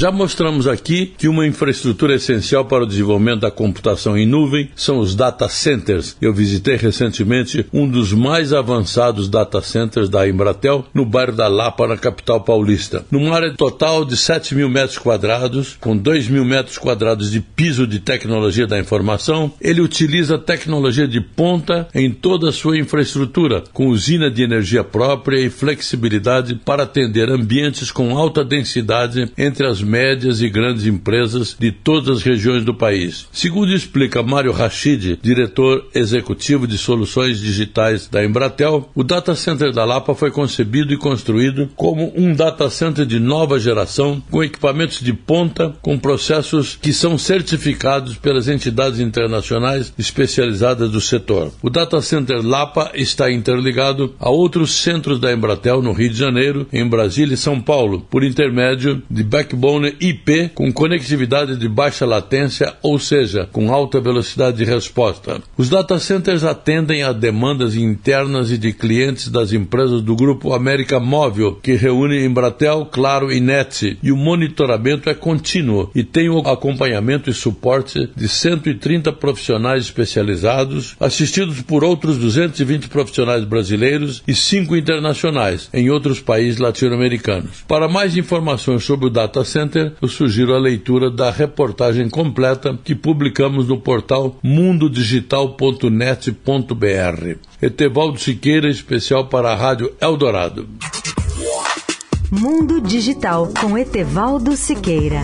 Já mostramos aqui que uma infraestrutura essencial para o desenvolvimento da computação em nuvem são os data centers. Eu visitei recentemente um dos mais avançados data centers da Embratel no bairro da Lapa, na capital paulista. Numa área total de 7 mil metros quadrados, com 2 mil metros quadrados de piso de tecnologia da informação, ele utiliza tecnologia de ponta em toda a sua infraestrutura, com usina de energia própria e flexibilidade para atender ambientes com alta densidade entre as médias e grandes empresas de todas as regiões do país. Segundo explica Mário Rachid, diretor executivo de soluções digitais da Embratel, o data center da Lapa foi concebido e construído como um data center de nova geração, com equipamentos de ponta, com processos que são certificados pelas entidades internacionais especializadas do setor. O data center Lapa está interligado a outros centros da Embratel no Rio de Janeiro, em Brasília e São Paulo, por intermédio de backbone IP com conectividade de baixa latência, ou seja, com alta velocidade de resposta. Os data centers atendem a demandas internas e de clientes das empresas do grupo América Móvel, que reúne Embratel, Claro e NET, e o monitoramento é contínuo e tem o acompanhamento e suporte de 130 profissionais especializados, assistidos por outros 220 profissionais brasileiros e 5 internacionais em outros países latino-americanos. Para mais informações sobre o data center, Center, eu sugiro a leitura da reportagem completa que publicamos no portal mundodigital.net.br. Etevaldo Siqueira, especial para a Rádio Eldorado. Mundo Digital com Etevaldo Siqueira.